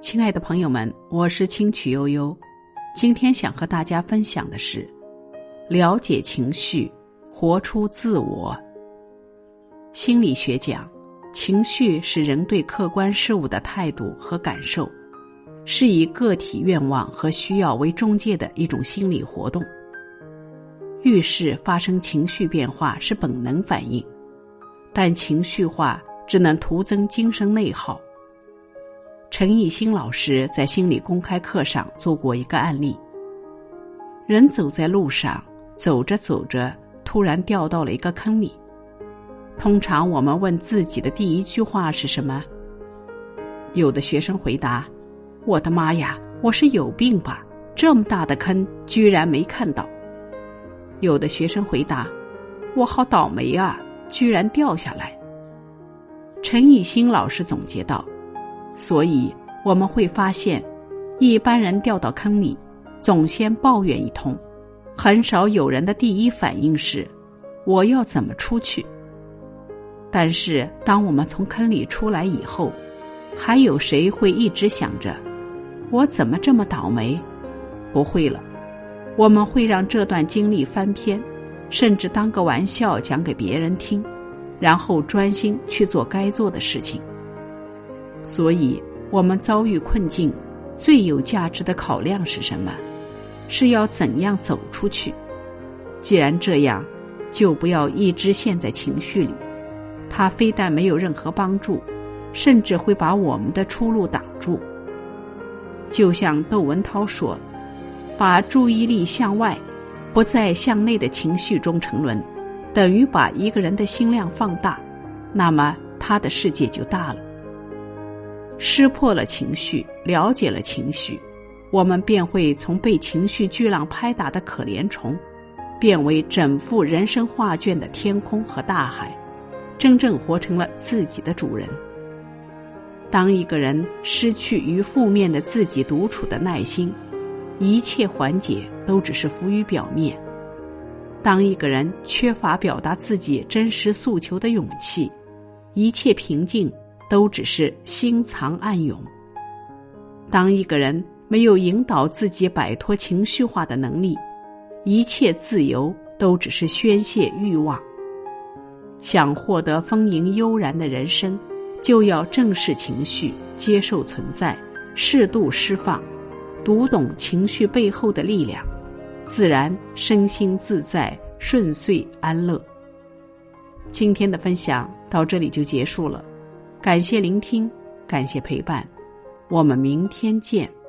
亲爱的朋友们，我是清曲悠悠。今天想和大家分享的是：了解情绪，活出自我。心理学讲，情绪是人对客观事物的态度和感受，是以个体愿望和需要为中介的一种心理活动。遇事发生情绪变化是本能反应，但情绪化只能徒增精神内耗。陈奕新老师在心理公开课上做过一个案例：人走在路上，走着走着，突然掉到了一个坑里。通常我们问自己的第一句话是什么？有的学生回答：“我的妈呀，我是有病吧？这么大的坑，居然没看到。”有的学生回答：“我好倒霉啊，居然掉下来。”陈奕新老师总结道。所以我们会发现，一般人掉到坑里，总先抱怨一通，很少有人的第一反应是“我要怎么出去”。但是，当我们从坑里出来以后，还有谁会一直想着“我怎么这么倒霉”？不会了，我们会让这段经历翻篇，甚至当个玩笑讲给别人听，然后专心去做该做的事情。所以，我们遭遇困境，最有价值的考量是什么？是要怎样走出去？既然这样，就不要一直陷在情绪里，它非但没有任何帮助，甚至会把我们的出路挡住。就像窦文涛说：“把注意力向外，不在向内的情绪中沉沦，等于把一个人的心量放大，那么他的世界就大了。”识破了情绪，了解了情绪，我们便会从被情绪巨浪拍打的可怜虫，变为整幅人生画卷的天空和大海，真正活成了自己的主人。当一个人失去与负面的自己独处的耐心，一切缓解都只是浮于表面；当一个人缺乏表达自己真实诉求的勇气，一切平静。都只是心藏暗涌。当一个人没有引导自己摆脱情绪化的能力，一切自由都只是宣泄欲望。想获得丰盈悠然的人生，就要正视情绪，接受存在，适度释放，读懂情绪背后的力量，自然身心自在，顺遂安乐。今天的分享到这里就结束了。感谢聆听，感谢陪伴，我们明天见。